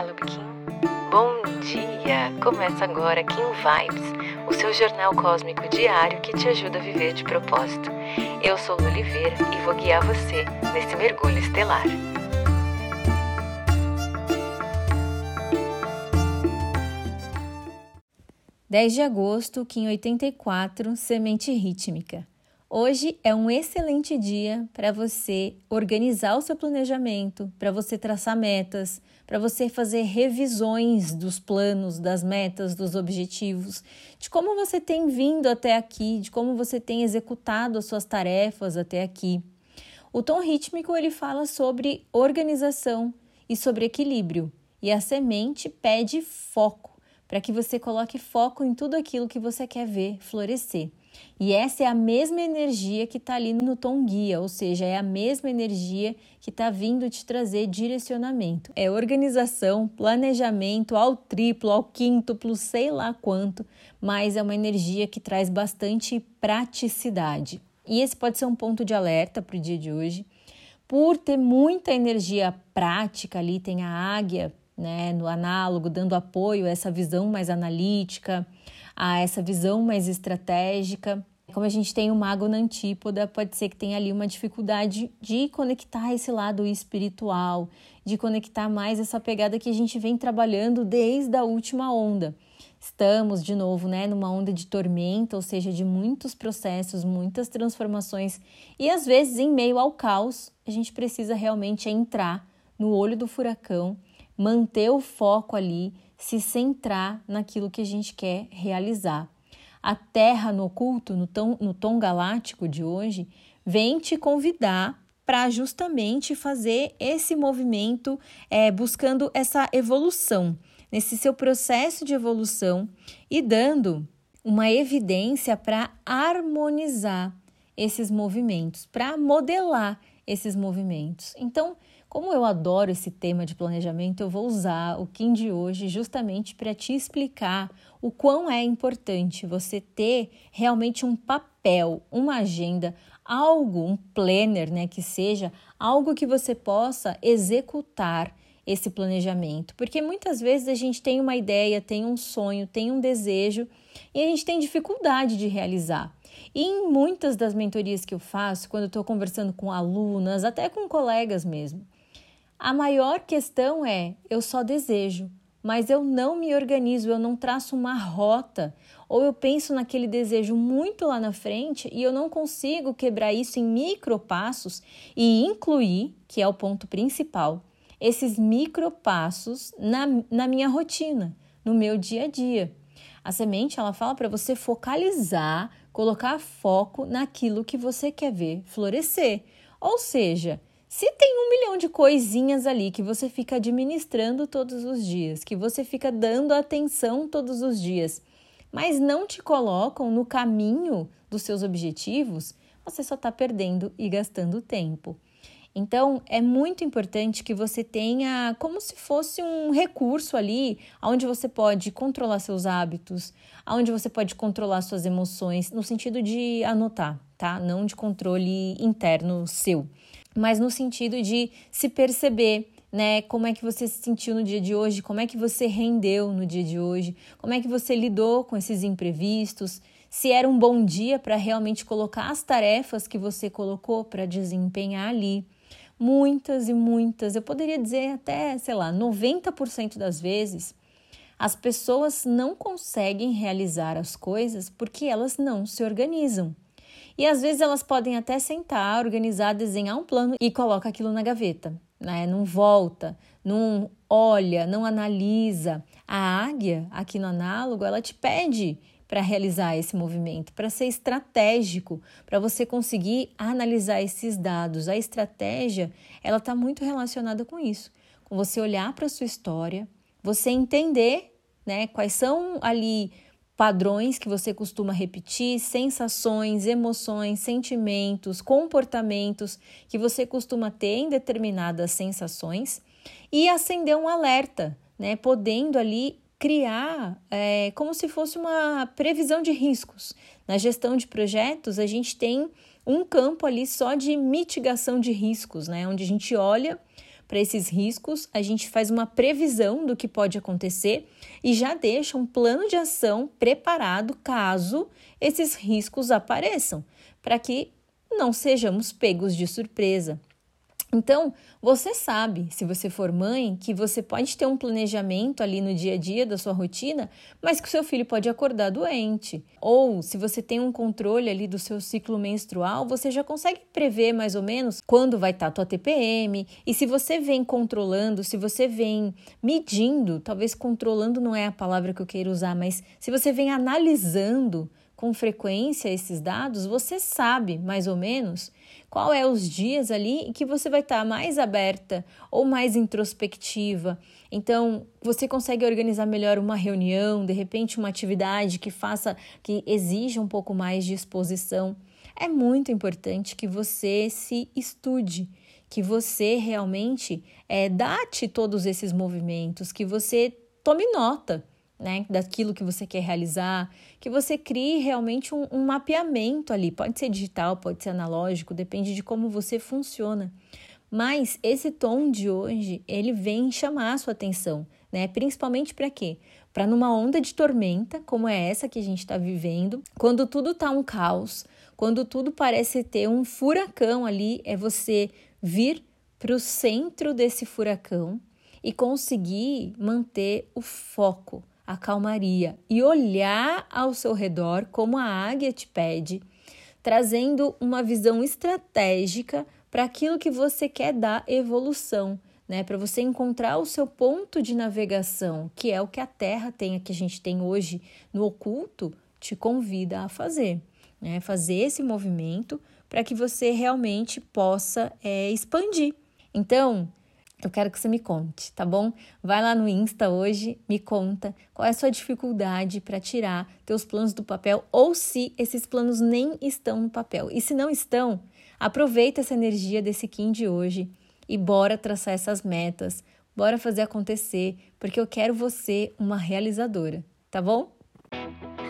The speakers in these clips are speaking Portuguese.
Olá, Kim. Bom dia! Começa agora Kim Vibes, o seu jornal cósmico diário que te ajuda a viver de propósito. Eu sou Lu Oliveira e vou guiar você nesse mergulho estelar. Dez de agosto, Kim 84, Semente Rítmica. Hoje é um excelente dia para você organizar o seu planejamento, para você traçar metas, para você fazer revisões dos planos, das metas, dos objetivos, de como você tem vindo até aqui, de como você tem executado as suas tarefas até aqui. O tom rítmico ele fala sobre organização e sobre equilíbrio, e a semente pede foco, para que você coloque foco em tudo aquilo que você quer ver florescer. E essa é a mesma energia que está ali no tom guia, ou seja, é a mesma energia que está vindo te trazer direcionamento. É organização, planejamento ao triplo, ao quíntuplo, sei lá quanto, mas é uma energia que traz bastante praticidade. E esse pode ser um ponto de alerta para o dia de hoje. Por ter muita energia prática ali, tem a águia né, no análogo, dando apoio a essa visão mais analítica, a essa visão mais estratégica. Como a gente tem o mago na antípoda, pode ser que tenha ali uma dificuldade de conectar esse lado espiritual, de conectar mais essa pegada que a gente vem trabalhando desde a última onda. Estamos de novo, né, numa onda de tormenta, ou seja, de muitos processos, muitas transformações, e às vezes em meio ao caos, a gente precisa realmente entrar no olho do furacão, manter o foco ali se centrar naquilo que a gente quer realizar. A Terra no oculto, no tom, no tom galáctico de hoje, vem te convidar para justamente fazer esse movimento é, buscando essa evolução, nesse seu processo de evolução e dando uma evidência para harmonizar esses movimentos, para modelar esses movimentos. Então, como eu adoro esse tema de planejamento, eu vou usar o Kim de hoje justamente para te explicar o quão é importante você ter realmente um papel, uma agenda, algo, um planner, né, que seja algo que você possa executar esse planejamento, porque muitas vezes a gente tem uma ideia, tem um sonho, tem um desejo e a gente tem dificuldade de realizar. E em muitas das mentorias que eu faço, quando estou conversando com alunas, até com colegas mesmo, a maior questão é: eu só desejo, mas eu não me organizo, eu não traço uma rota, ou eu penso naquele desejo muito lá na frente e eu não consigo quebrar isso em micropassos e incluir, que é o ponto principal, esses micropassos na, na minha rotina, no meu dia a dia. A semente ela fala para você focalizar, colocar foco naquilo que você quer ver florescer. Ou seja, se tem um milhão de coisinhas ali que você fica administrando todos os dias, que você fica dando atenção todos os dias, mas não te colocam no caminho dos seus objetivos, você só está perdendo e gastando tempo. Então, é muito importante que você tenha como se fosse um recurso ali, onde você pode controlar seus hábitos, onde você pode controlar suas emoções, no sentido de anotar, tá? Não de controle interno seu mas no sentido de se perceber, né? Como é que você se sentiu no dia de hoje? Como é que você rendeu no dia de hoje? Como é que você lidou com esses imprevistos? Se era um bom dia para realmente colocar as tarefas que você colocou para desempenhar ali. Muitas e muitas, eu poderia dizer até, sei lá, 90% das vezes, as pessoas não conseguem realizar as coisas porque elas não se organizam. E às vezes elas podem até sentar, organizar, desenhar um plano e coloca aquilo na gaveta, né? Não volta, não olha, não analisa. A águia, aqui no análogo, ela te pede para realizar esse movimento, para ser estratégico, para você conseguir analisar esses dados. A estratégia, ela está muito relacionada com isso, com você olhar para a sua história, você entender, né, quais são ali padrões que você costuma repetir, sensações, emoções, sentimentos, comportamentos que você costuma ter em determinadas sensações e acender um alerta, né? Podendo ali criar é, como se fosse uma previsão de riscos. Na gestão de projetos, a gente tem um campo ali só de mitigação de riscos, né? Onde a gente olha para esses riscos, a gente faz uma previsão do que pode acontecer e já deixa um plano de ação preparado caso esses riscos apareçam, para que não sejamos pegos de surpresa. Então, você sabe, se você for mãe, que você pode ter um planejamento ali no dia a dia da sua rotina, mas que o seu filho pode acordar doente. Ou, se você tem um controle ali do seu ciclo menstrual, você já consegue prever mais ou menos quando vai estar a tua TPM. E se você vem controlando, se você vem medindo, talvez controlando não é a palavra que eu queira usar, mas se você vem analisando com frequência esses dados, você sabe mais ou menos qual é os dias ali que você vai estar mais aberta ou mais introspectiva. Então, você consegue organizar melhor uma reunião, de repente uma atividade que faça que exija um pouco mais de exposição. É muito importante que você se estude, que você realmente é, date todos esses movimentos, que você tome nota né, daquilo que você quer realizar, que você crie realmente um, um, mapeamento ali. Pode ser digital, pode ser analógico, depende de como você funciona. Mas esse tom de hoje, ele vem chamar a sua atenção, né? Principalmente para quê? Para numa onda de tormenta, como é essa que a gente está vivendo, quando tudo está um caos, quando tudo parece ter um furacão ali, é você vir para o centro desse furacão e conseguir manter o foco, a calmaria e olhar ao seu redor como a águia te pede, trazendo uma visão estratégica para aquilo que você quer dar evolução, né? Para você encontrar o seu ponto de navegação, que é o que a Terra tem, que a gente tem hoje no oculto, te convida a fazer, né? Fazer esse movimento para que você realmente possa é, expandir. Então, eu quero que você me conte, tá bom? Vai lá no Insta hoje, me conta qual é a sua dificuldade para tirar teus planos do papel ou se esses planos nem estão no papel. E se não estão, aproveita essa energia desse Kim de hoje e bora traçar essas metas, bora fazer acontecer, porque eu quero você uma realizadora, tá bom?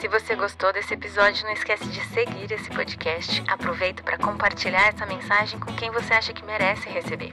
Se você gostou desse episódio, não esquece de seguir esse podcast. Aproveita para compartilhar essa mensagem com quem você acha que merece receber.